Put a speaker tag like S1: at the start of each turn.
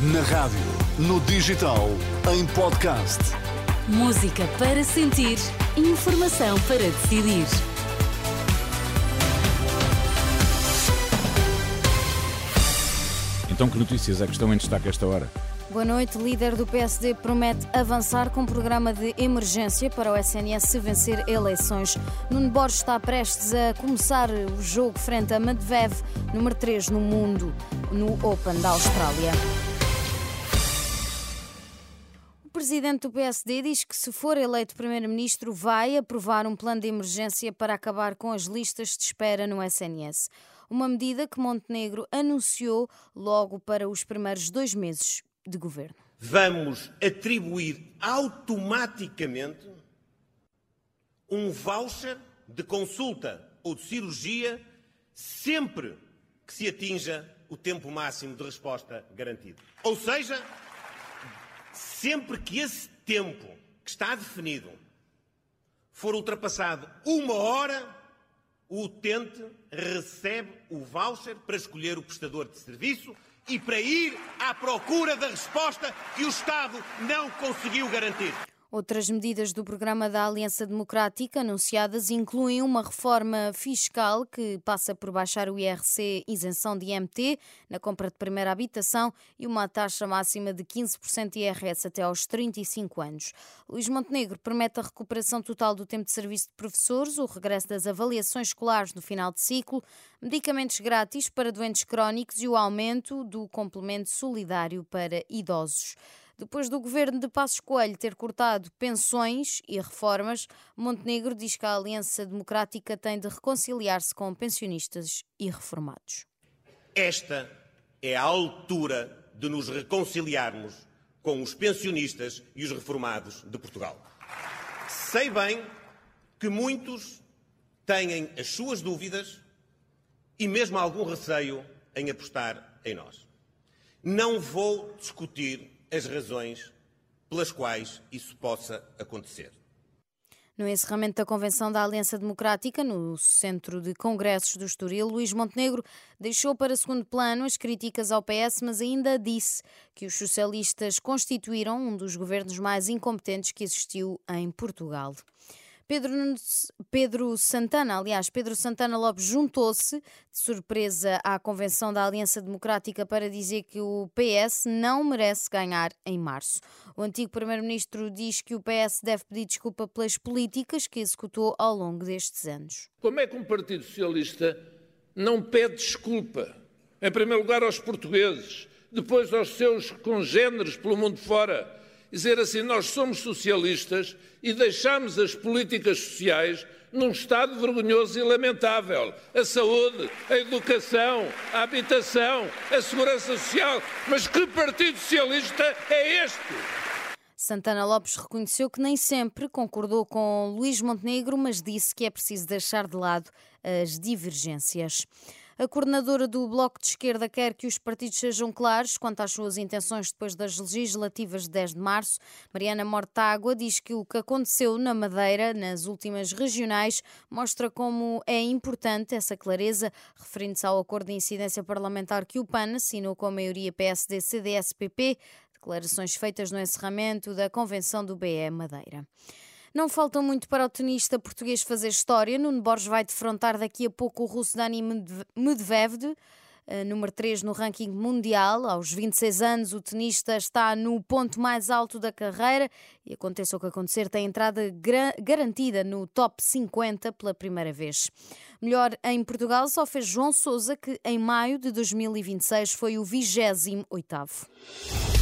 S1: Na rádio, no digital, em podcast.
S2: Música para sentir, informação para decidir.
S3: Então, que notícias é que estão em destaque esta hora?
S4: Boa noite. Líder do PSD promete avançar com um programa de emergência para o SNS se vencer eleições. Nuno Borges está prestes a começar o jogo frente a Medvedev, número 3 no mundo, no Open da Austrália. O presidente do PSD diz que, se for eleito primeiro-ministro, vai aprovar um plano de emergência para acabar com as listas de espera no SNS. Uma medida que Montenegro anunciou logo para os primeiros dois meses de governo.
S5: Vamos atribuir automaticamente um voucher de consulta ou de cirurgia sempre que se atinja o tempo máximo de resposta garantido. Ou seja, sempre que esse tempo que está definido for ultrapassado uma hora, o utente recebe o voucher para escolher o prestador de serviço e para ir à procura da resposta que o Estado não conseguiu garantir.
S4: Outras medidas do programa da Aliança Democrática anunciadas incluem uma reforma fiscal que passa por baixar o IRC isenção de IMT na compra de primeira habitação e uma taxa máxima de 15% de IRS até aos 35 anos. Luís Montenegro promete a recuperação total do tempo de serviço de professores, o regresso das avaliações escolares no final de ciclo, medicamentos grátis para doentes crónicos e o aumento do complemento solidário para idosos. Depois do governo de Passos Coelho ter cortado pensões e reformas, Montenegro diz que a Aliança Democrática tem de reconciliar-se com pensionistas e reformados.
S5: Esta é a altura de nos reconciliarmos com os pensionistas e os reformados de Portugal. Sei bem que muitos têm as suas dúvidas e mesmo algum receio em apostar em nós. Não vou discutir as razões pelas quais isso possa acontecer.
S4: No encerramento da Convenção da Aliança Democrática, no Centro de Congressos do Estoril, Luís Montenegro deixou para segundo plano as críticas ao PS, mas ainda disse que os socialistas constituíram um dos governos mais incompetentes que existiu em Portugal. Pedro, Pedro Santana, aliás, Pedro Santana Lopes juntou-se de surpresa à Convenção da Aliança Democrática para dizer que o PS não merece ganhar em março. O antigo Primeiro-Ministro diz que o PS deve pedir desculpa pelas políticas que executou ao longo destes anos.
S6: Como é que um Partido Socialista não pede desculpa? Em primeiro lugar aos portugueses, depois aos seus congêneres pelo mundo fora dizer assim: nós somos socialistas e deixamos as políticas sociais num estado vergonhoso e lamentável. A saúde, a educação, a habitação, a segurança social. Mas que Partido Socialista é este?
S4: Santana Lopes reconheceu que nem sempre concordou com Luís Montenegro, mas disse que é preciso deixar de lado as divergências. A coordenadora do Bloco de Esquerda quer que os partidos sejam claros quanto às suas intenções depois das legislativas de 10 de março. Mariana Mortágua diz que o que aconteceu na Madeira, nas últimas regionais, mostra como é importante essa clareza, referindo-se ao acordo de incidência parlamentar que o PAN assinou com a maioria PSD-CDS-PP, declarações feitas no encerramento da convenção do BE Madeira. Não faltam muito para o tenista português fazer história. Nuno Borges vai defrontar daqui a pouco o russo Dani Medvedev, eh, número 3 no ranking mundial. Aos 26 anos, o tenista está no ponto mais alto da carreira e aconteça o que acontecer, tem entrada garantida no top 50 pela primeira vez. Melhor em Portugal só fez João Sousa, que em maio de 2026 foi o 28º.